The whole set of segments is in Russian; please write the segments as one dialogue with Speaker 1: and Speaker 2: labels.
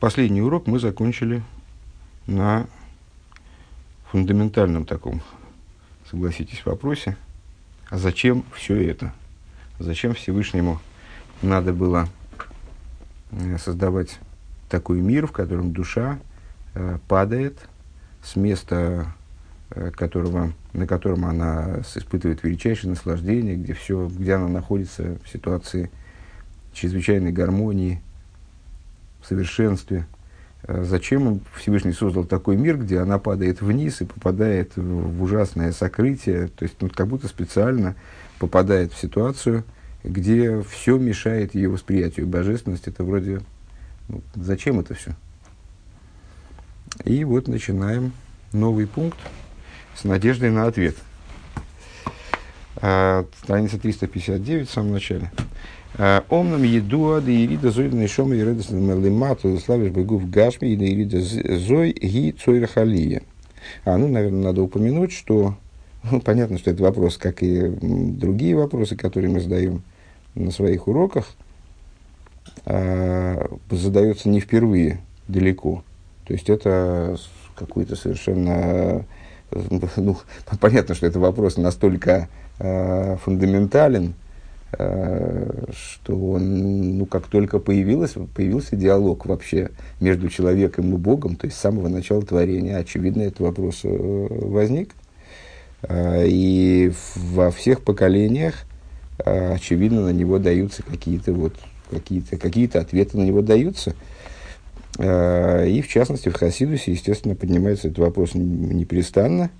Speaker 1: Последний урок мы закончили на фундаментальном таком, согласитесь, вопросе, а зачем все это? Зачем Всевышнему надо было э, создавать такой мир, в котором душа э, падает с места, э, которого, на котором она испытывает величайшее наслаждение, где, все, где она находится в ситуации чрезвычайной гармонии – совершенстве. Э, зачем Всевышний создал такой мир, где она падает вниз и попадает в ужасное сокрытие, то есть ну, как будто специально попадает в ситуацию, где все мешает ее восприятию божественности. Это вроде, ну, зачем это все? И вот начинаем новый пункт с надеждой на ответ. А, страница 359 в самом начале. Э, Омнам едуа да ирида зой нешома ередас лимату славишь бегув гашми и да ирида зой ги цойрахалия. А, ну, наверное, надо упомянуть, что ну, понятно, что это вопрос, как и другие вопросы, которые мы задаем на своих уроках, а, задается не впервые далеко. То есть это какой-то совершенно... Ну, понятно, что это вопрос настолько а, фундаментален, Э, что он, ну, как только появилось, появился диалог вообще между человеком и Богом, то есть с самого начала творения, очевидно, этот вопрос э, возник. Э, и во всех поколениях, очевидно, на него даются какие-то вот, какие-то, какие-то ответы на него даются. И, в частности, в Хасидусе, естественно, поднимается этот вопрос непрестанно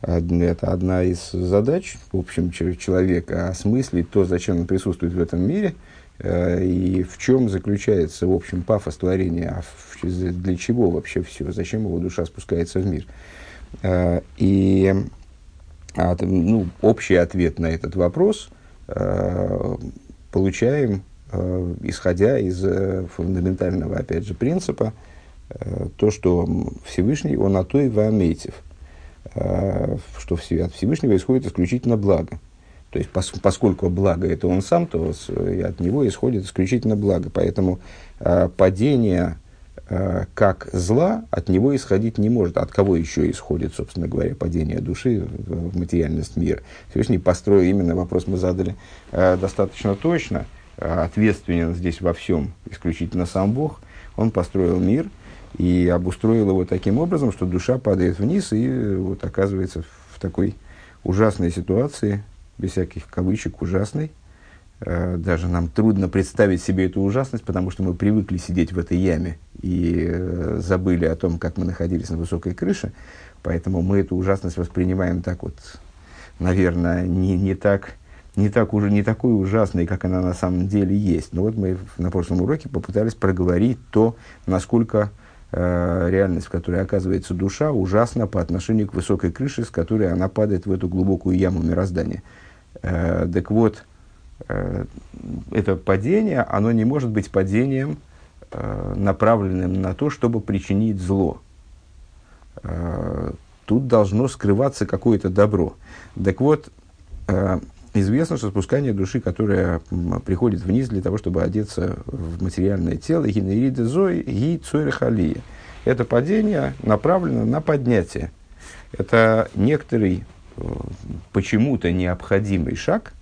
Speaker 1: это одна из задач, в общем, человека, осмыслить то, зачем он присутствует в этом мире, э, и в чем заключается, в общем, пафос творения, а для чего вообще все, зачем его душа спускается в мир. Э, и ну, общий ответ на этот вопрос э, получаем, исходя из фундаментального, опять же, принципа, то, что Всевышний, он атой ваметив – Э, что от Всевышнего исходит исключительно благо. То есть, пос, поскольку благо это он сам, то с, от него исходит исключительно благо. Поэтому э, падение э, как зла от него исходить не может. От кого еще исходит, собственно говоря, падение души в, в материальность мира? Всевышний построил, именно вопрос мы задали э, достаточно точно, э, ответственен здесь во всем исключительно сам Бог. Он построил мир – и обустроил его таким образом, что душа падает вниз и вот оказывается в такой ужасной ситуации, без всяких кавычек, ужасной. Э, даже нам трудно представить себе эту ужасность, потому что мы привыкли сидеть в этой яме и э, забыли о том, как мы находились на высокой крыше. Поэтому мы эту ужасность воспринимаем так вот, наверное, не, не так, не, так уже, не такой ужасной, как она на самом деле есть. Но вот мы на прошлом уроке попытались проговорить то, насколько Э, реальность, в которой оказывается душа, ужасна по отношению к высокой крыше, с которой она падает в эту глубокую яму мироздания. Э, так вот, э, это падение, оно не может быть падением, э, направленным на то, чтобы причинить зло. Э, тут должно скрываться какое-то добро. Так вот, э, известно, что спускание души, которая приходит вниз для того, чтобы одеться в материальное тело, гинериды зой, ги халия. Это падение направлено на поднятие. Это некоторый э, почему-то необходимый шаг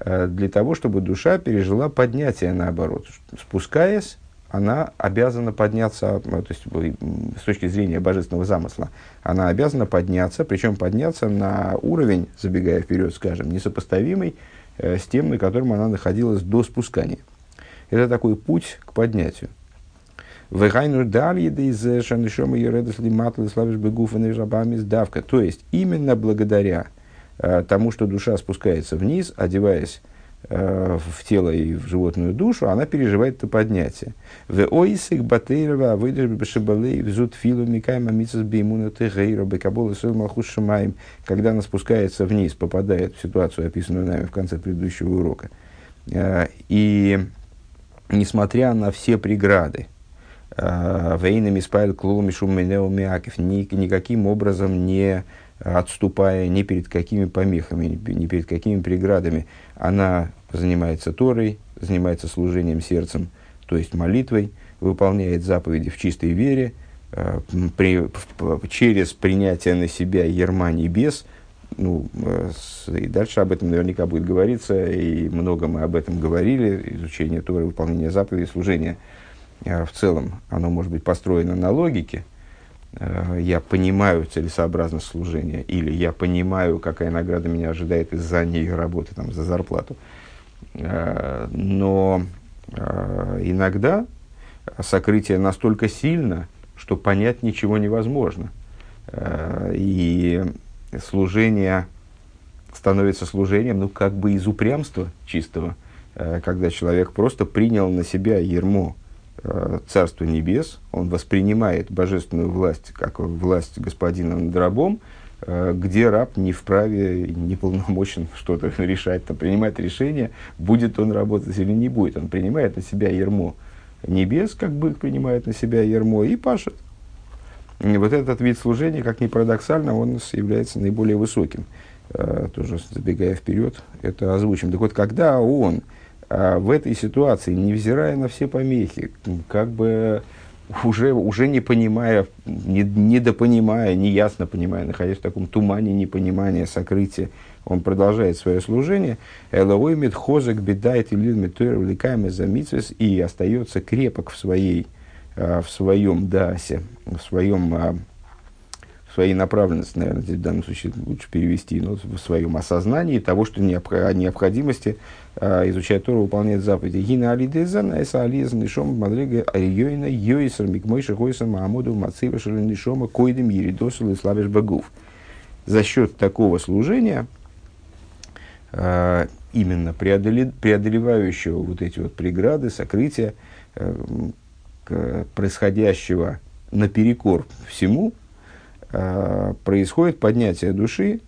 Speaker 1: э, для того, чтобы душа пережила поднятие наоборот. Спускаясь, она обязана подняться, э, то есть с точки зрения божественного замысла, она обязана подняться, причем подняться на уровень, забегая вперед, скажем, несопоставимый э, с тем, на котором она находилась до спускания. Это такой путь к поднятию. Вегайну далье из шанишома ередес лиматл славиш бегуфаны жабами сдавка. То есть, именно благодаря э, тому, что душа спускается вниз, одеваясь Э, в тело и в животную душу, она переживает это поднятие. В оисик батейрова выдержь бешебалей взут филу микайма мицас беймуна тегейра бекабола сэл шамаем. Когда она спускается вниз, попадает в ситуацию, описанную нами в конце предыдущего урока. Э, и несмотря на все преграды, э, Вейнами спайл кломи шумменео миакев никаким образом не отступая ни перед какими помехами, ни перед какими преградами. Она занимается Торой, занимается служением сердцем, то есть молитвой, выполняет заповеди в чистой вере, э, при, через принятие на себя ерма небес, ну, э, и дальше об этом наверняка будет говориться, и много мы об этом говорили, изучение Торы, выполнение заповедей, служение э, в целом, оно может быть построено на логике, я понимаю целесообразность служения, или я понимаю, какая награда меня ожидает из-за ней работы, там, за зарплату. Но иногда сокрытие настолько сильно, что понять ничего невозможно. Э, и служение становится служением, ну, как бы из упрямства чистого, э, когда человек просто принял на себя ермо э, Царства Небес, он воспринимает божественную власть как власть господина над рабом, где раб не вправе, не полномочен что-то решать, там, принимать решение, будет он работать или не будет. Он принимает на себя ермо небес, как бы принимает на себя ермо, и пашет. И вот этот вид служения, как ни парадоксально, он является наиболее высоким. Э, тоже забегая вперед, это озвучим. Так вот, когда он э, в этой ситуации, невзирая на все помехи, как бы уже, уже не понимая, не, недопонимая, неясно понимая, находясь в таком тумане непонимания, сокрытия, он продолжает свое служение. Элооймит хозек бедает или увлекаемый за и остается крепок в своей, а, в своем дасе, в своем а, своей направленности, наверное, здесь в данном случае лучше перевести, но в своем осознании того, что необходимости э, изучать Тору, выполнять заповеди. Гина алидезан, эса ализан, нишом, мадрига, арьёйна, йойсер, микмойша, гойса, маамуду, мацива, шалин, нишома, койдем, еридосил и славиш богов. За счет такого служения, а, именно преодоле, преодолевающего вот эти вот преграды, сокрытия, э, происходящего наперекор всему, э, происходит поднятие души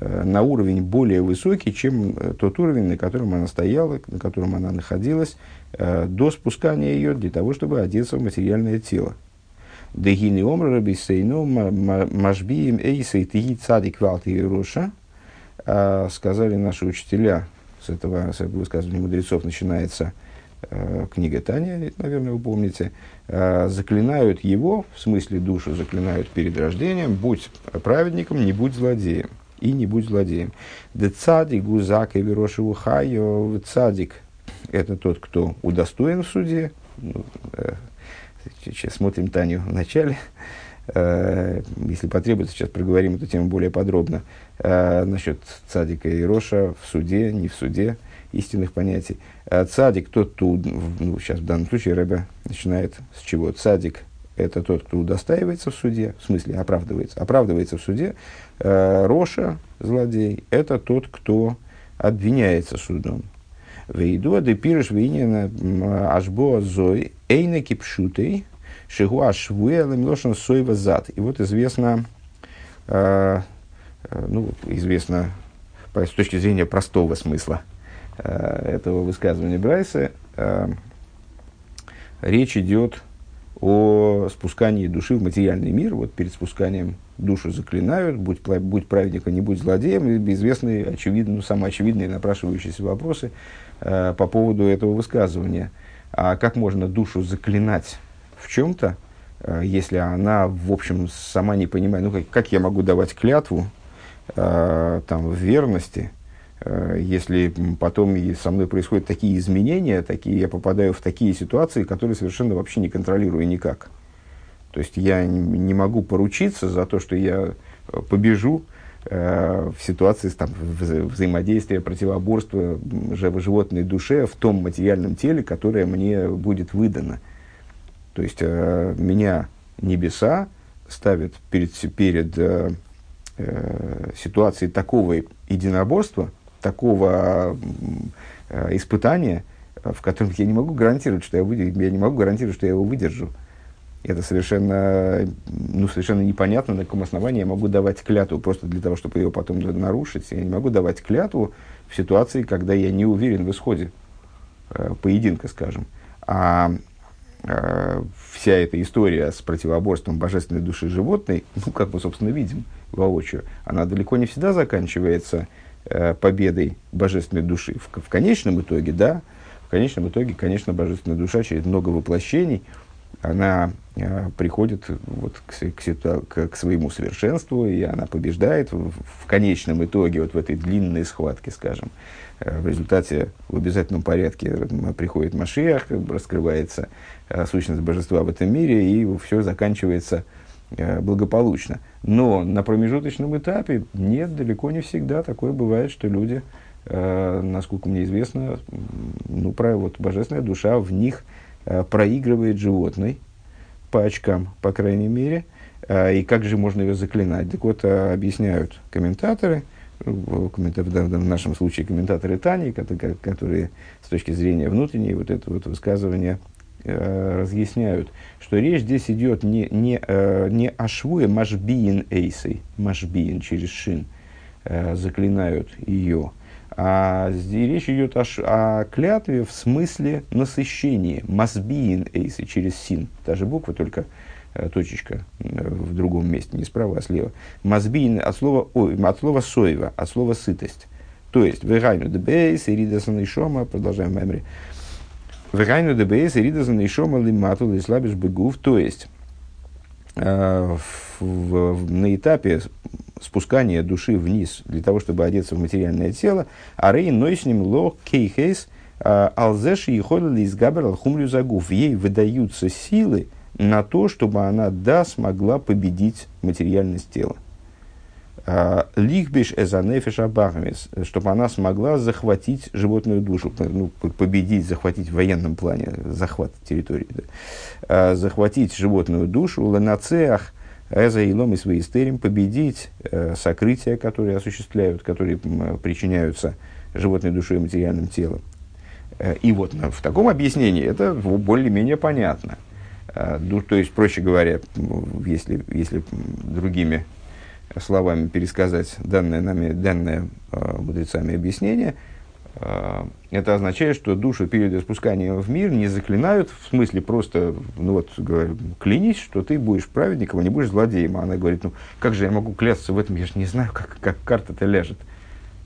Speaker 1: э, на уровень более высокий, чем тот уровень, на котором она стояла, на котором она находилась до спускания ее для того, чтобы одеться в материальное тело. Дегини омра рабисейну мажбием эйсей тиги цадик валти роша – а, сказали наши учителя, с этого, с этого высказывания мудрецов начинается э, книга Таня, наверное, вы помните, э, заклинают его, в смысле душу заклинают перед рождением, будь праведником, не будь злодеем. И не будь злодеем. Де цадик гузак и вирошеву хайо цадик – это тот, кто удостоен в суде. Ну, э, сейчас смотрим Таню в начале. Э, если потребуется, сейчас проговорим эту тему более подробно, э, насчет цадика и роша в суде, не в суде, истинных понятий. Э, цадик, тот, кто, ну, сейчас в данном случае Рэбе начинает с чего? Цадик – это тот, кто удостаивается в суде, в смысле оправдывается, оправдывается в суде. Роша, злодей, это тот, кто обвиняется судом. Вейду, а депирыш вейнина ашбо зой, эйна кипшутей – Шигуа Швуэла Милошин Сойва Зад. И вот известно, э, э, ну, известно с точки зрения простого смысла э, этого высказывания Брайса, э, речь идет о спускании души в материальный мир. Вот перед спусканием душу заклинают, будь, будь праведником, не будь злодеем. Известные, очевидно, ну, самые очевидные напрашивающиеся вопросы э, по поводу этого высказывания. А как можно душу заклинать в чем-то, э, если она, в общем, сама не понимает, ну, как, как я могу давать клятву э, там, в верности, э, если потом и со мной происходят такие изменения, такие, я попадаю в такие ситуации, которые совершенно вообще не контролирую никак. То есть я не, не могу поручиться за то, что я э, побежу э, в ситуации там, вза взаимодействия, противоборства животной душе в том материальном теле, которое мне будет выдано. То есть э, меня небеса ставят перед, перед э, э, ситуацией такого единоборства, такого э, испытания, в котором я не могу гарантировать, что я, выдержу, я не могу гарантировать, что я его выдержу. Это совершенно, ну, совершенно непонятно, на каком основании я могу давать клятву просто для того, чтобы ее потом нарушить. Я не могу давать клятву в ситуации, когда я не уверен в исходе э, поединка, скажем. А Э, вся эта история с противоборством божественной души животной, ну, как мы, собственно, видим воочию, она далеко не всегда заканчивается победой божественной души. В, в конечном итоге, да, в конечном итоге, конечно, божественная душа через много воплощений она э, приходит вот к, к, к, к своему совершенству, и она побеждает в, в конечном итоге, вот в этой длинной схватке, скажем. Э, в результате в обязательном порядке приходит Машиах, раскрывается э, сущность божества в этом мире, и все заканчивается э, благополучно. Но на промежуточном этапе нет, далеко не всегда такое бывает, что люди, насколько мне известно, ну, про, вот, божественная душа в них проигрывает животной по очкам, по крайней мере. И как же можно ее заклинать? Так вот, объясняют комментаторы – в нашем случае комментаторы Тани, которые с точки зрения внутренней вот это вот высказывание э, разъясняют, что речь здесь идет не, не, э, не о швуе машбиин эйсой, машбиин через шин, э, заклинают ее, а здесь речь идет о, о клятве в смысле насыщения, масбиин эйсы через син, та же буква, только Э, точечка э, в другом месте, не справа, а слева. Мазбин от слова, ой, от слова соева, от слова сытость. То есть, вегайну дебейс, ирида шома, продолжаем мемри. Вегайну дебейс, ирида санейшома, лимату, лислабиш бегув. То есть, э, в, в, на этапе спускания души вниз для того, чтобы одеться в материальное тело, а рей нойсним ло кейхейс, э, алзеши и ходили из габер алхумлю загув. Ей выдаются силы, на то, чтобы она, да, смогла победить материальность тела. А, Лихбиш эзанефиш абахмис, чтобы она смогла захватить животную душу, ну, победить, захватить в военном плане, захват территории, да. А, захватить животную душу, ланацеах, эза и свои стерим, победить э, сокрытия, которые осуществляют, которые причиняются животной душой и материальным телом. Э, и вот в таком объяснении это более-менее понятно. А, ну, то есть, проще говоря, если, если другими словами пересказать данное, нами, данное э, мудрецами объяснение, э, это означает, что душу перед спусканием в мир не заклинают, в смысле просто, ну вот, говорю, клянись, что ты будешь праведником, а не будешь злодеем. А она говорит, ну как же я могу клясться в этом, я же не знаю, как, как карта-то ляжет.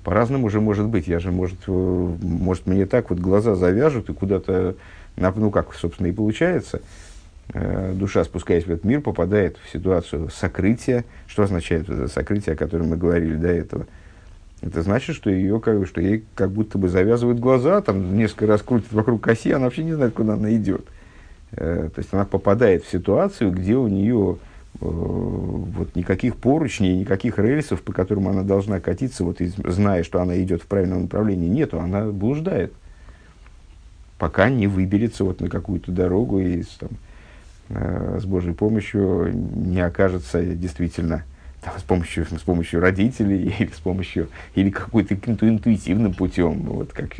Speaker 1: По-разному же может быть. Я же, может, может, мне так вот глаза завяжут и куда-то, ну как, собственно, и получается – Э, душа, спускаясь в этот мир, попадает в ситуацию сокрытия. Что означает это сокрытие, о котором мы говорили до этого? Это значит, что, ее, как, что ей как будто бы завязывают глаза, там несколько раз крутит вокруг оси, она вообще не знает, куда она идет. Э, то есть она попадает в ситуацию, где у нее э, вот никаких поручней, никаких рельсов, по которым она должна катиться, вот, зная, что она идет в правильном направлении, нету, она блуждает, пока не выберется вот на какую-то дорогу и там, Э, с Божьей помощью не окажется действительно там, с, помощью, с помощью родителей или с помощью или какой-то интуитивным путем, вот как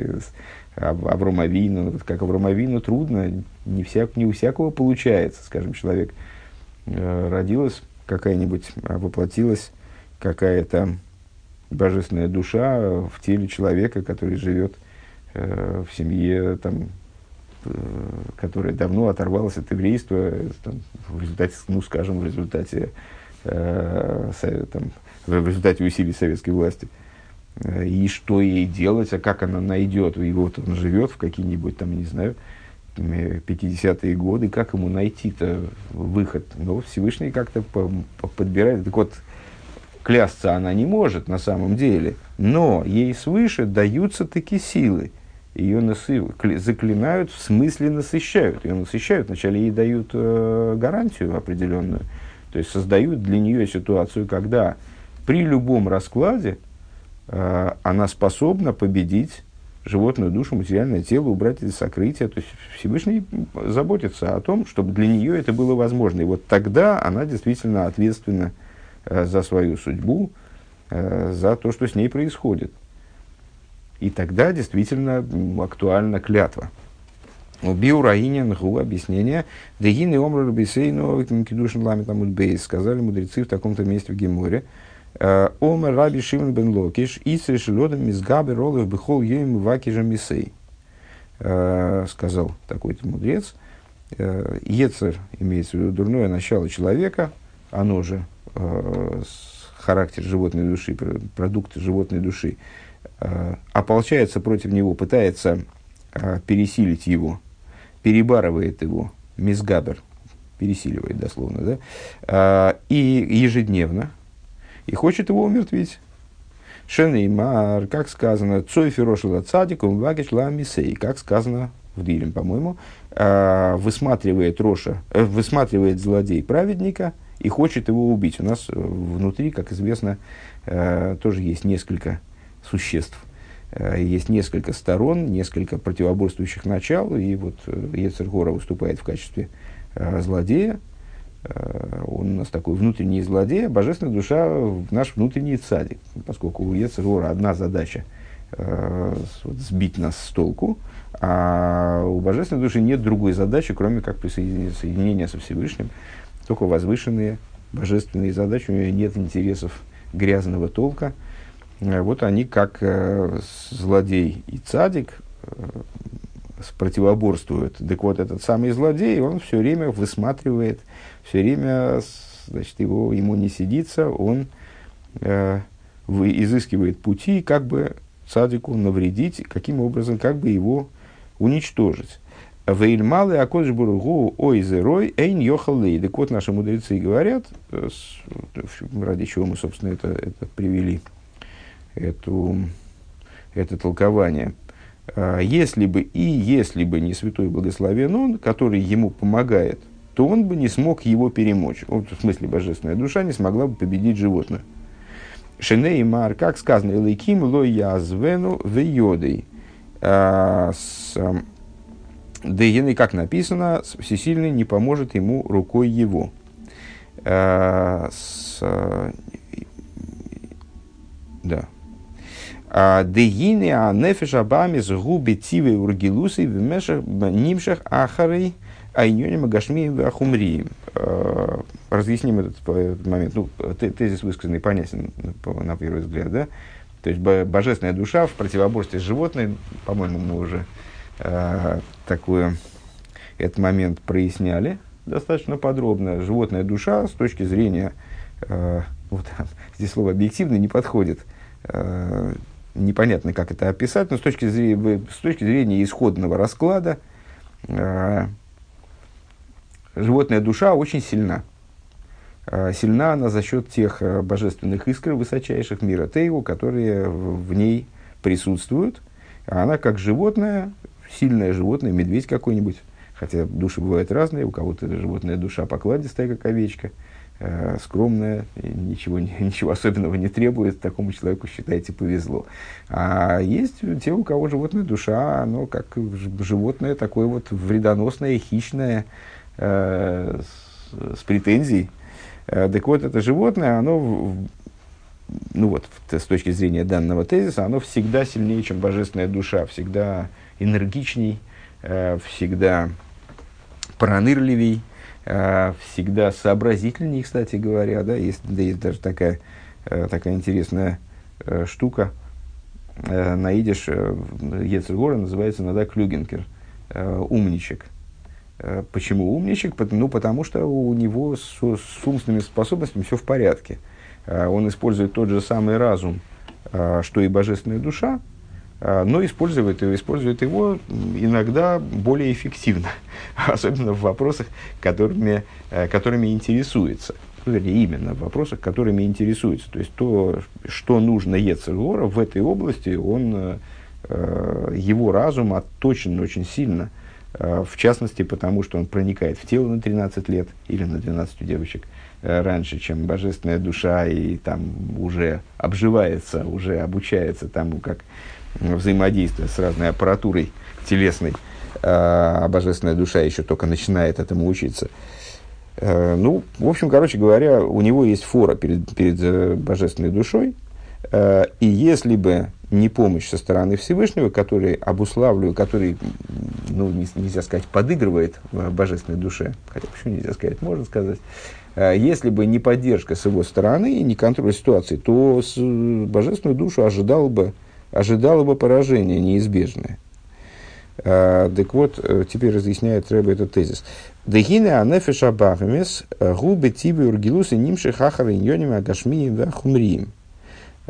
Speaker 1: Авромовину, вот как Авромовину трудно, не, всяк, не у всякого получается, скажем, человек э, родилась какая-нибудь, а воплотилась какая-то божественная душа в теле человека, который живет э, в семье там, Э, которая давно оторвалась от еврейства там, в результате, ну, скажем, в результате, э, там, в результате усилий советской власти. Э, и что ей делать, а как она найдет, и вот он живет в какие-нибудь там, не знаю, 50-е годы, как ему найти-то выход? Ну, Всевышний как-то подбирает. Так вот, клясться она не может на самом деле, но ей свыше даются такие силы – ее асы, заклинают, в смысле насыщают. Ее насыщают, вначале ей дают э, гарантию определенную. То есть создают для нее ситуацию, когда при любом раскладе э, она способна победить животную душу, материальное тело, убрать из сокрытия. То есть Всевышний заботится о том, чтобы для нее это было возможно. И вот тогда она действительно ответственна э, за свою судьбу, э, за то, что с ней происходит. И тогда действительно актуальна клятва. У Биураинин гу объяснение. Дегин и омру рабисейну кидушин ламит бейс. Сказали мудрецы в таком-то месте в Геморе. «Э, Омер раби Шимон бен Локиш, и срешилодом из габы ролы в бихол ем вакижа мисей. Э, сказал такой-то мудрец. «Э, Ецер имеется в виду дурное начало человека, оно же характер животной души, продукт животной души, ополчается против него, пытается э, пересилить его, перебарывает его, мизгабер, пересиливает дословно, да, а, и ежедневно, и хочет его умертвить. Шенеймар, как сказано, цой фирошила цадикум вагиш ламисей, как сказано в Дилем, по-моему, высматривает Роша, э, высматривает злодей праведника и хочет его убить. У нас внутри, как известно, э, тоже есть несколько существ. Э, есть несколько сторон, несколько противоборствующих начал, и вот Ецергора выступает в качестве злодея, он у нас такой внутренний злодей, а божественная душа в наш внутренний цадик, поскольку у Ецергора одна задача сбить нас с толку, а у божественной души нет другой задачи, кроме как присоединения соединения со Всевышним. Только возвышенные божественные задачи, у нее нет интересов грязного толка. Э, вот они, как э, злодей и цадик, э, противоборствуют. Так вот, этот самый злодей, он все время высматривает, все время, значит, его, ему не сидится, он э, вы, изыскивает пути, как бы цадику навредить, каким образом, как бы его уничтожить. Вейльмалы акодж буругу ой зерой эйн йохалей. Так вот, наши мудрецы говорят, ради чего мы, собственно, это, это привели, эту, это толкование. А, если бы и если бы не святой благословен он, который ему помогает, то он бы не смог его перемочь. Вот, в смысле, божественная душа не смогла бы победить животное. Шеней Мар, как сказано, Элейким ло язвену. А, с Дейны, как написано, всесильный не поможет ему рукой его. А, да. А, Дейны а нефеш абами с губи тивы ургилусы в мешах нимшах ахарей айнёним агашмием ахумрием. Разъясним этот, этот момент. Ну, тезис высказанный понятен на первый взгляд, да? То есть божественная душа в противоборстве с животной, по-моему, мы уже э, такую, этот момент проясняли достаточно подробно. Животная душа с точки зрения, э, вот здесь слово объективно не подходит, э, непонятно, как это описать, но с точки зрения, с точки зрения исходного расклада, э, животная душа очень сильна. Э, сильна она за счет тех э, божественных искр высочайших мира Тейву, которые в ней присутствуют. А она как животное, сильное животное, медведь какой-нибудь, хотя души бывают разные, у кого-то животная душа покладистая, как овечка, скромная, ничего, ничего особенного не требует, такому человеку, считайте, повезло. А есть те, у кого животная душа, оно как животное такое вот вредоносное, хищное, э, с, с претензией, Э, так вот, это животное, оно, ну вот, с точки зрения данного тезиса, оно всегда сильнее, чем божественная душа, всегда энергичней, э, всегда пронырливей, э, всегда сообразительней, кстати говоря, да, есть, да, есть даже такая, такая интересная штука, на идиш Ецергора называется иногда клюгенкер, умничек – Э, почему умничек? Ну, потому что у него с, с умственными способностями все в порядке. Э, он использует тот же самый разум, э, что и божественная душа, но использует, использует его иногда более эффективно, особенно в вопросах, которыми, которыми интересуется. Вернее, именно в вопросах, которыми интересуется. То есть то, что нужно Ецергора в этой области, он, его разум отточен очень сильно – Э, в частности, потому что он проникает в тело на 13 лет или на 12 девочек э, раньше, чем божественная душа, и там уже обживается, уже обучается тому, как взаимодействовать с разной аппаратурой телесной, э, а божественная душа еще только начинает этому учиться. Ну, в общем, короче говоря, у него есть фора перед, перед божественной душой, и если бы не помощь со стороны Всевышнего, который обуславливает, который, ну, не, нельзя сказать, подыгрывает божественной душе, хотя почему нельзя сказать, можно сказать, а, если бы не поддержка с его стороны и не контроль ситуации, то божественную душу ожидало бы, ожидало бы поражение неизбежное. Так вот, э, теперь разъясняет Рэбе этот тезис. Дегине анефеша бахамес губы тибы ургилусы нимши хахары иньоними агашмием вахумрием.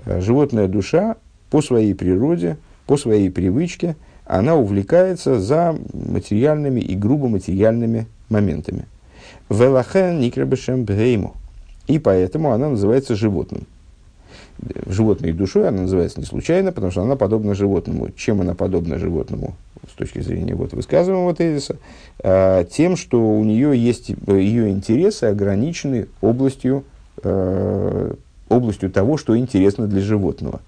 Speaker 1: А, животная душа по своей природе, по своей привычке, она увлекается за материальными и грубо материальными моментами. Велахен никребешем бгейму. И поэтому она называется животным. Животной душой она называется не случайно, потому что она подобна животному. Чем она подобна животному с точки зрения вот высказываемого тезиса? А, тем, что у нее есть ее интересы ограничены областью, э, областью того, что интересно для животного.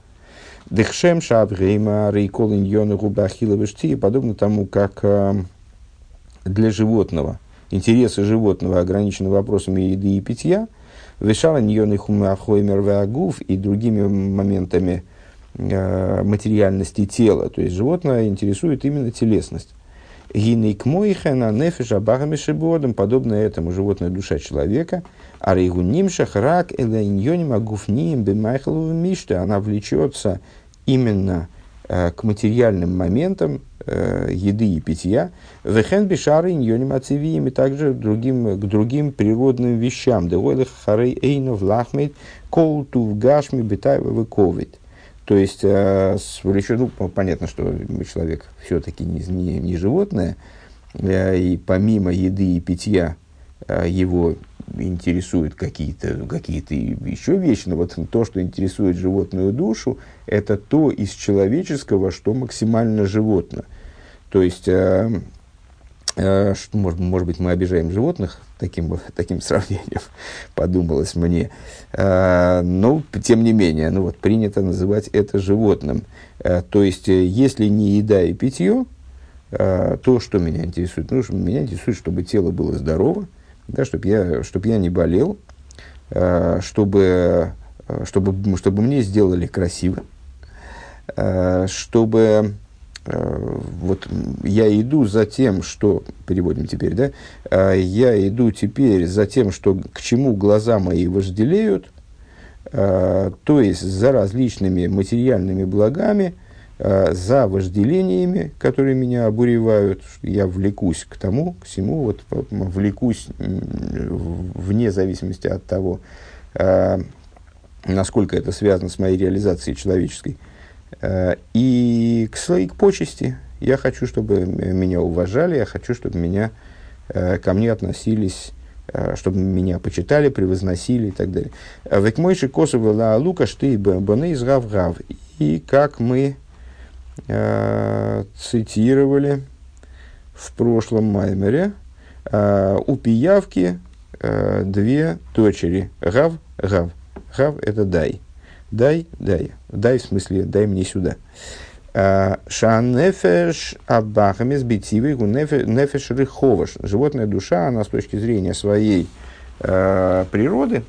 Speaker 1: Дехшем шабгейма рейкол иньона губахила подобно тому, как э, для животного, интересы животного ограничены вопросами еды и питья – Вешала ньоны хумахоймер вагув и другими моментами э, материальности тела. То есть животное интересует именно телесность. Гинейк мойхена нефиш абагами шибодом, подобно этому животная душа человека, а рейгуним шахрак элайньоним агуфнием бемайхаловым миште, она влечется именно к материальным моментам э, еды и питья, вехен бишары иньоним ацивием, и также другим, к другим природным вещам. Девойлых харей эйнов лахмейт кол тув гашми битаева выковит. То есть, э, влечет, ну, понятно, что человек все-таки не, не, не животное, э, и помимо еды и питья э, его интересуют какие-то какие еще вещи, но вот то, что интересует животную душу, это то из человеческого, что максимально животно. То есть, э, э, что, может, может быть, мы обижаем животных таким, таким сравнением, подумалось мне. Э, но, тем не менее, ну вот, принято называть это животным. Э, то есть, э, если не еда и питье, э, то, что меня интересует? Ну, меня интересует, чтобы тело было здорово, да, чтобы я, чтобы я не болел, э, чтобы, э, чтобы, чтобы мне сделали красиво, э, чтобы вот я иду за тем, что, переводим теперь, да, я иду теперь за тем, что к чему глаза мои вожделеют, то есть за различными материальными благами, за вожделениями, которые меня обуревают, я влекусь к тому, к всему, вот, влекусь вне зависимости от того, э, насколько это связано с моей реализацией человеческой. Э, и к своей к почести. Я хочу, чтобы меня уважали, я хочу, чтобы меня, ко мне относились чтобы меня почитали, превозносили и так далее. Век мойши косово ла лука шты баны из гав. И как мы э, цитировали в прошлом Маймере э, у пиявки э, две дочери. Гав, гав. Гав – это дай. Дай, дай. Дай в смысле дай мне сюда. Шанефеш абахамес битивы нефеш рыховаш. Животная душа, она с точки зрения своей природы,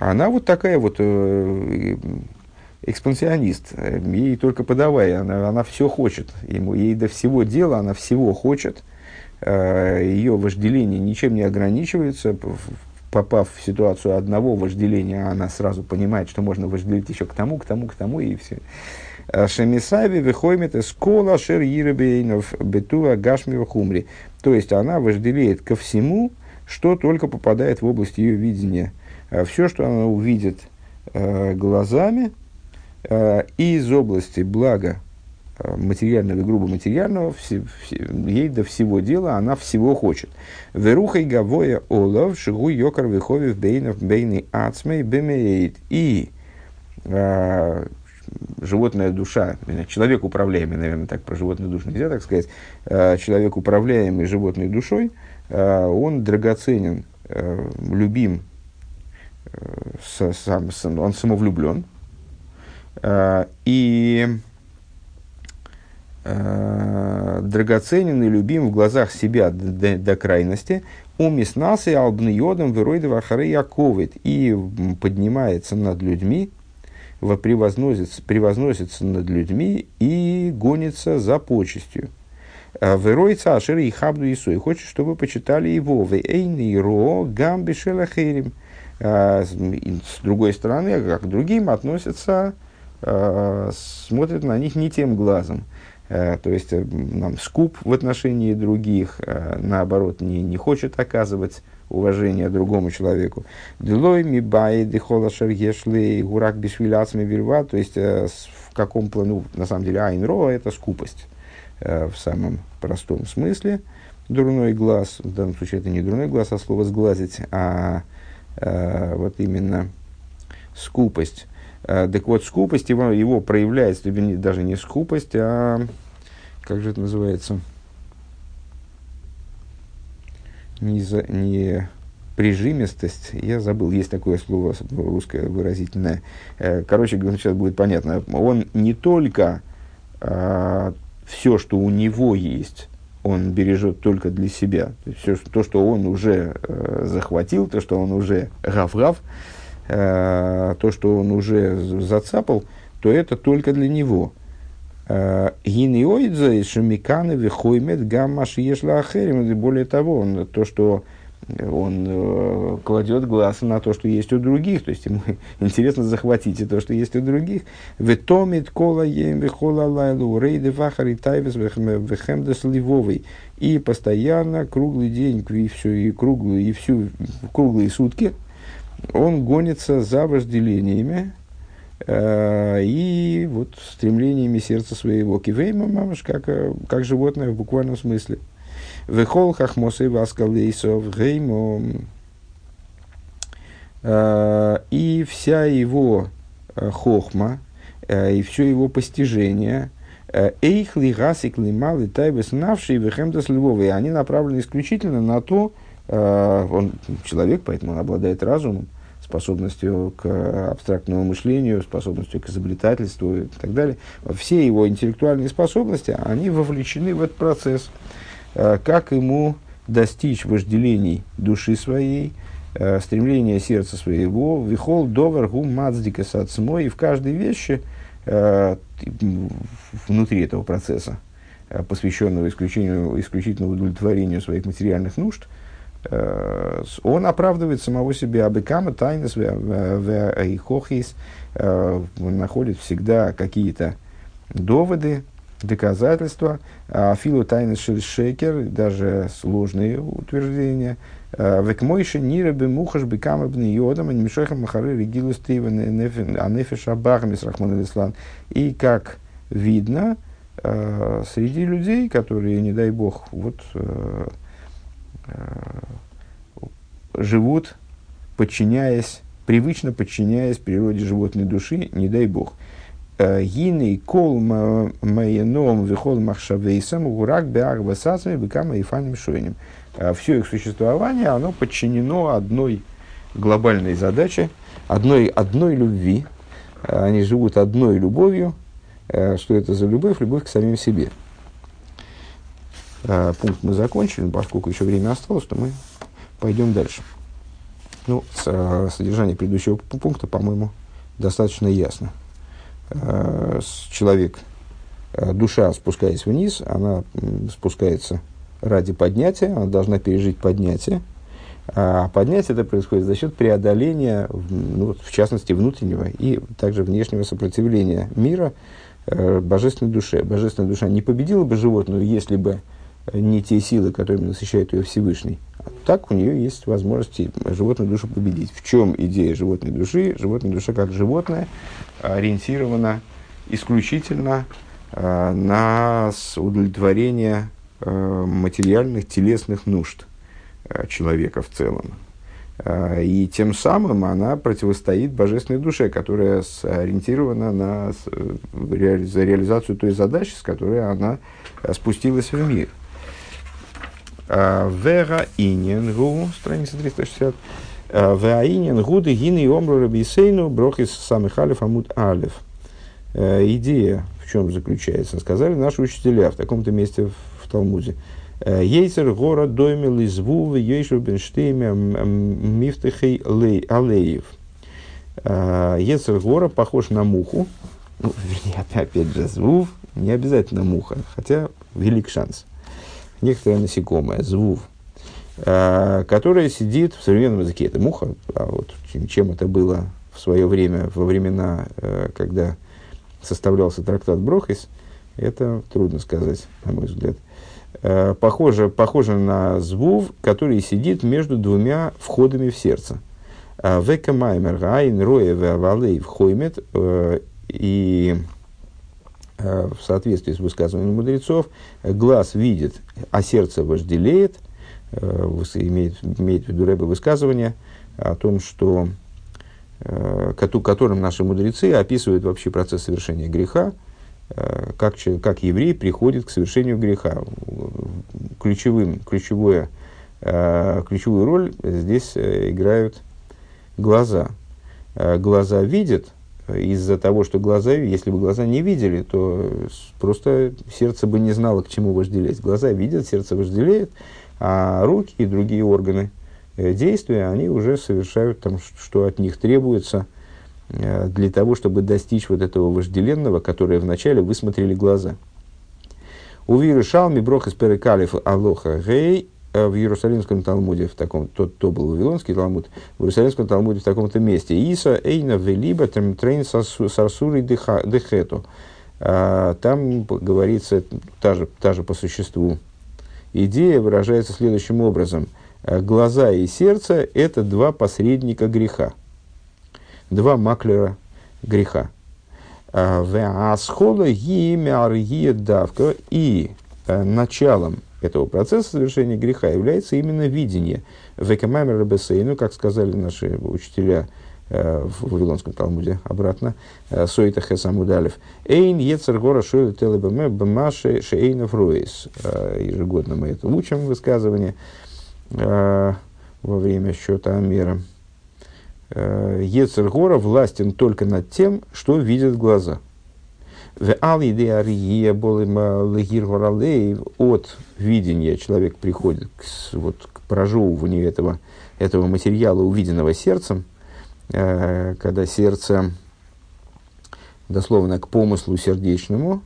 Speaker 1: она вот такая вот экспансионист. Ей только подавай, она, она все хочет. Ему, ей до всего дела, она всего хочет. Э, Ее вожделение ничем не ограничивается. Попав в ситуацию одного вожделения, она сразу понимает, что можно вожделить еще к тому, к тому, к тому, и все. Э, Шемисави выходит из кола шер ирабейнов бетуа гашмива хумри. То есть она вожделеет ко всему, что только попадает в область ее видения. Э, все, что она увидит глазами, из области блага э, материального и грубо материального, все, все, ей до всего дела она всего хочет. Верухай гавоя олов шигу йокар виховив бейнов бейны ацмей бемеет. И а, животная душа, человек управляемый, наверное, так про животную душу нельзя так сказать, а, человек управляемый животной душой, а, он драгоценен, а, любим, а, с, сам, он самовлюблен, Э, и э, драгоценен и любим в глазах себя до, до крайности, умеснался и албниодом веройдова ахары яковит, и поднимается над людьми, превозносится, превозносится над людьми и гонится за почестью. Э, Веройца Ашер и Хабду и хочет, чтобы почитали его. Вейни Ро Гамби. С другой стороны, как к другим относятся Э, смотрит на них не тем глазом. Э, то есть э, нам скуп в отношении других, наоборот, не, не хочет оказывать уважение другому человеку. Делой ми бай дихола шаргешли гурак бишвиляцами вильва, то есть в каком плану, на самом деле, айнро – это скупость в самом простом смысле. дурной глаз, в данном случае это не дурной глаз, а слово сглазить, а э, вот именно скупость. Э, так вот, скупость его, его проявляется, даже не скупость, а как же это называется? Не, за, не прижимистость, я забыл, есть такое слово русское выразительное. Э, короче, сейчас будет понятно. Он не только э, все, что у него есть, он бережет только для себя. То, все, то что он уже э, захватил, то, что он уже гав-гав, э, то, что он уже зацапал, то это только для него. Э, Гинеоидза из шамиканы вихоймет гамма шиешла ахерим. Более того, он, то, что он э, кладет глаз на то, что есть у других. То есть ему интересно захватить и то, что есть у других. Ветомит кола ем вихола лайлу рейды вахари тайвес вехемдес ливовый. И постоянно, круглый день, и, все, и, круглые, и всю, круглые сутки он гонится за вожделениями, э, и вот стремлениями сердца своего. Кивейма, мамаш, как, э, как животное в буквальном смысле. Вехол хахмосы васкалейсов геймо. Э, и вся его хохма, и все его постижение, эйхли гасик лималы тайбес навший вехемдас львовый, они направлены исключительно на то, он человек, поэтому он обладает разумом, способностью к абстрактному мышлению, способностью к изобретательству и так далее. Все его интеллектуальные способности, они вовлечены в этот процесс. Э, как ему достичь вожделений души своей, э, стремления сердца своего, вихол довер гум мацдика сацмой, и в каждой вещи э, внутри этого процесса, посвященного исключению, исключительно удовлетворению своих материальных нужд, он оправдывает самого себя. Абекама тайнес в хохис находит всегда какие-то доводы, доказательства, а филу тайны шекер, даже сложные утверждения. А, Векмойши нира бы мухаш бы камабны йодам, а немшеха махары регилу стива анефиша бахмис рахман. И как видно, среди людей, которые, не дай бог, вот живут, подчиняясь, привычно подчиняясь природе животной души, не дай бог. Гиней кол майеном вихол махшавейсам гурак беарва сасами бекама и фаним шойним. Все их существование, оно подчинено одной глобальной задаче, одной, одной любви. Они живут одной любовью. Что это за любовь? Любовь к самим себе. Пункт мы закончили, поскольку еще время осталось, то мы пойдем дальше. Ну, содержание предыдущего пункта, по-моему, достаточно ясно. Э, человек, душа, спускаясь вниз, она спускается ради поднятия, она должна пережить поднятие. А поднятие это происходит за счет преодоления, ну, в частности, внутреннего и также внешнего сопротивления мира э, божественной душе. Божественная душа не победила бы животную, если бы не те силы, которыми насыщает ее Всевышний. А так у нее есть возможность животную душу победить. В чем идея животной души? Животная душа как животное ориентирована исключительно э, на удовлетворение э, материальных, телесных нужд э, человека в целом. Э, и тем самым она противостоит божественной душе, которая ориентирована на за реализацию той задачи, с которой она спустилась в мир – Вера Иньенгу, страница 360. Веаинен гуды гины омру рабисейну брохис самых алиф амут алиф. Идея в чем заключается? Сказали наши учителя в таком-то месте в, Талмуде. Ейцер гора доймел из вувы ейшу бенштейме мифтехей алеев. Ейцер гора похож на муху. Ну, вернее, опять же, звув, не обязательно муха, хотя велик шанс некоторое насекомое, звув, э, которое сидит в современном языке. Это муха, а вот чем это было в свое время, во времена, э, когда составлялся трактат Брохис, это трудно сказать, на мой взгляд. Э, похоже, похоже на звув, который сидит между двумя входами в сердце. Века маймер айн роя валей вхоймет и в соответствии с высказыванием мудрецов, глаз видит, а сердце вожделеет, имеет, имеет в виду Рэбе высказывание о том, что которым наши мудрецы описывают вообще процесс совершения греха, как, как еврей приходит к совершению греха. Ключевым, ключевое, ключевую роль здесь играют глаза. Глаза видят, из-за того, что глаза, если бы глаза не видели, то просто сердце бы не знало, к чему вожделеть. Глаза видят, сердце вожделеет, а руки и другие органы э, действия, они уже совершают там, что от них требуется э, для того, чтобы достичь вот этого вожделенного, которое вначале высмотрели глаза. Увиры шалми брох из перекалиф алоха гей в Иерусалимском Талмуде, в таком, тот, то был Вавилонский Талмуд, в Иерусалимском Талмуде в таком-то месте. Иса эйна велиба трейн сарсури дехету. А, там говорится, та же, та же по существу идея выражается следующим образом. Э, глаза и сердце – это два посредника греха, два маклера греха. А, Веасхола гиме давка и э, началом этого процесса совершения греха является именно видение. Векамамер Рабесейну, как сказали наши учителя э, в Вавилонском Талмуде, обратно, э, Сойта Хесамудалев. Эйн Ецер Гора Шойла Телебаме Бамаши Шейнов Руэйс. Э, ежегодно мы это учим высказывание во время счета Амера. Ецер Гора властен только над тем, что видят глаза – от видения человек приходит к, вот, к прожевыванию этого, этого материала, увиденного сердцем, э, когда сердце, дословно, к помыслу сердечному,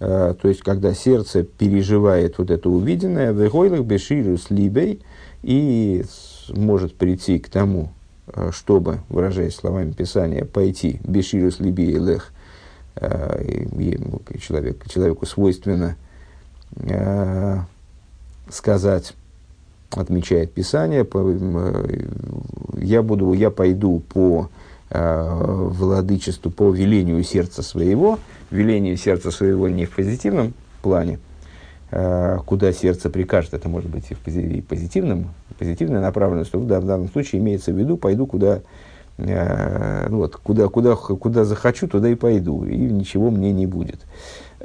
Speaker 1: э, то есть, когда сердце переживает вот это увиденное, в беширу с либей, и может прийти к тому, э, чтобы, выражаясь словами Писания, пойти беширу с либей лех, человек, человеку свойственно э, сказать, отмечает Писание, э, я, буду, я пойду по владычеству, по велению сердца своего, велению сердца своего не в позитивном плане, куда сердце прикажет, это может быть и в позитивном, позитивная направленность, в данном случае имеется в виду, пойду куда Э, ну вот, куда, куда, куда захочу, туда и пойду, и ничего мне не будет.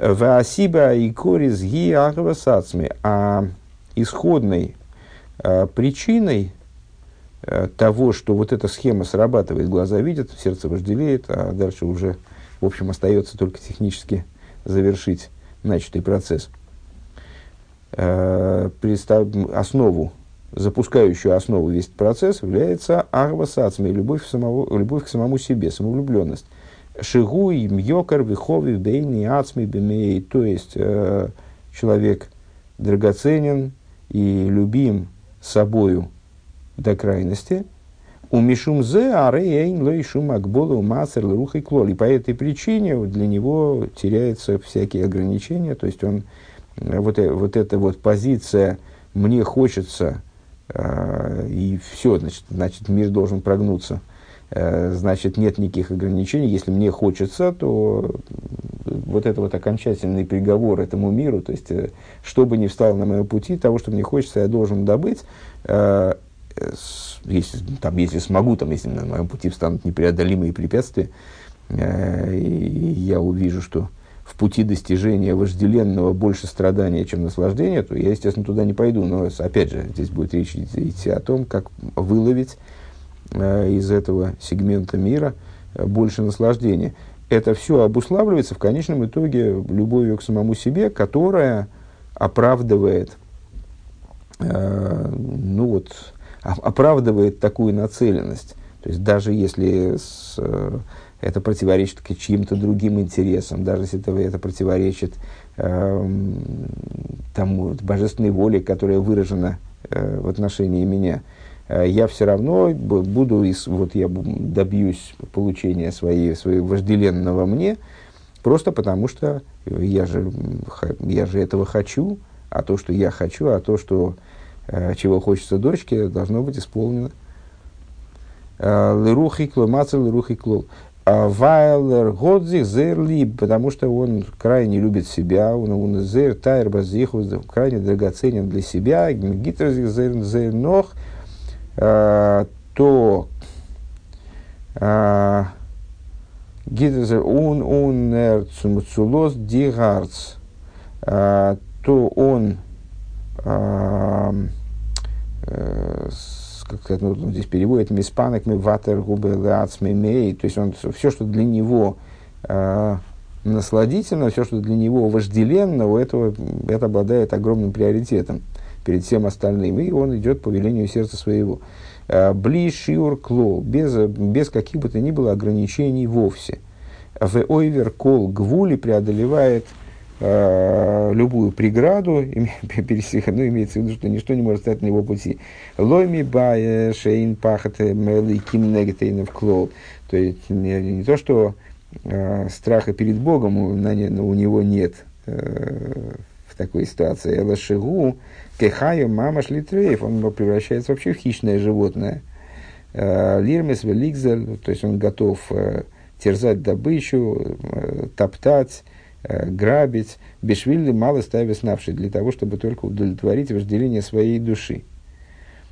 Speaker 1: Ваасиба и корис ги а исходной а, причиной а, того, что вот эта схема срабатывает, глаза видят, сердце вожделеет, а дальше уже, в общем, остается только технически завершить начатый процесс. А, основу запускающую основу весь процесс является арва любовь, самого, любовь к самому себе, самовлюбленность. Шигуй, мьокар, вихови, бейни, ацми, бемей. То есть, э, человек драгоценен и любим собою до крайности. У Мишум зе арейн лейшум акбола мацер рух и клол. И по этой причине для него теряются всякие ограничения. То есть, он, э, вот, э, вот эта вот позиция «мне хочется и все, значит, значит, мир должен прогнуться. Э, значит, нет никаких ограничений. Если мне хочется, то вот это вот окончательный приговор этому миру, то есть, э, что бы ни встало на моем пути, того, что мне хочется, я должен добыть. Э, если, там, если смогу, там, если на моем пути встанут непреодолимые препятствия, и я увижу, что в пути достижения вожделенного больше страдания, чем наслаждения, то я, естественно, туда не пойду. Но, опять же, здесь будет речь идти о том, как выловить э, из этого сегмента мира э, больше наслаждения. Это все обуславливается в конечном итоге любовью к самому себе, которая оправдывает, э, ну вот, оправдывает такую нацеленность. То есть даже если с, э, это противоречит чьим-то другим интересам, даже если это, это противоречит э, тому божественной воле, которая выражена э, в отношении меня, э, я все равно буду, вот я добьюсь получения своей, своего вожделенного мне, просто потому что я же, я же этого хочу, а то, что я хочу, а то, что, э, чего хочется дочке, должно быть исполнено. Э, лерухикло, маца лерухикло. Вайлер Годзих Зерлиб, потому что он крайне любит себя, он, он зер тайр базиху, крайне драгоценен для себя, гитерзих зер зер нох, то гитерзер он он цумцулос дигарц, то он как сказать, ну, здесь переводит миспанок ми ватер губы мей, то есть он все, что для него э, насладительно, все, что для него вожделенно, у этого это обладает огромным приоритетом перед всем остальным, и он идет по велению сердца своего. Бли шиур кло, без, без каких бы то ни было ограничений вовсе. В ойвер кол гвули преодолевает Э, любую преграду, ну, имеется в виду, что ничто не может стать на его пути. Лойми бая шейн пахат ким негатейнов клол. То есть не, не то, что э, страха перед Богом у, на, у него нет э, в такой ситуации. Элашигу кехаю мама шлитрейф, он превращается вообще в хищное животное. Э, Лирмес великзель, то есть он готов э, терзать добычу, топтать, грабить, бешвилли мало ставя снавший, для того, чтобы только удовлетворить вожделение своей души.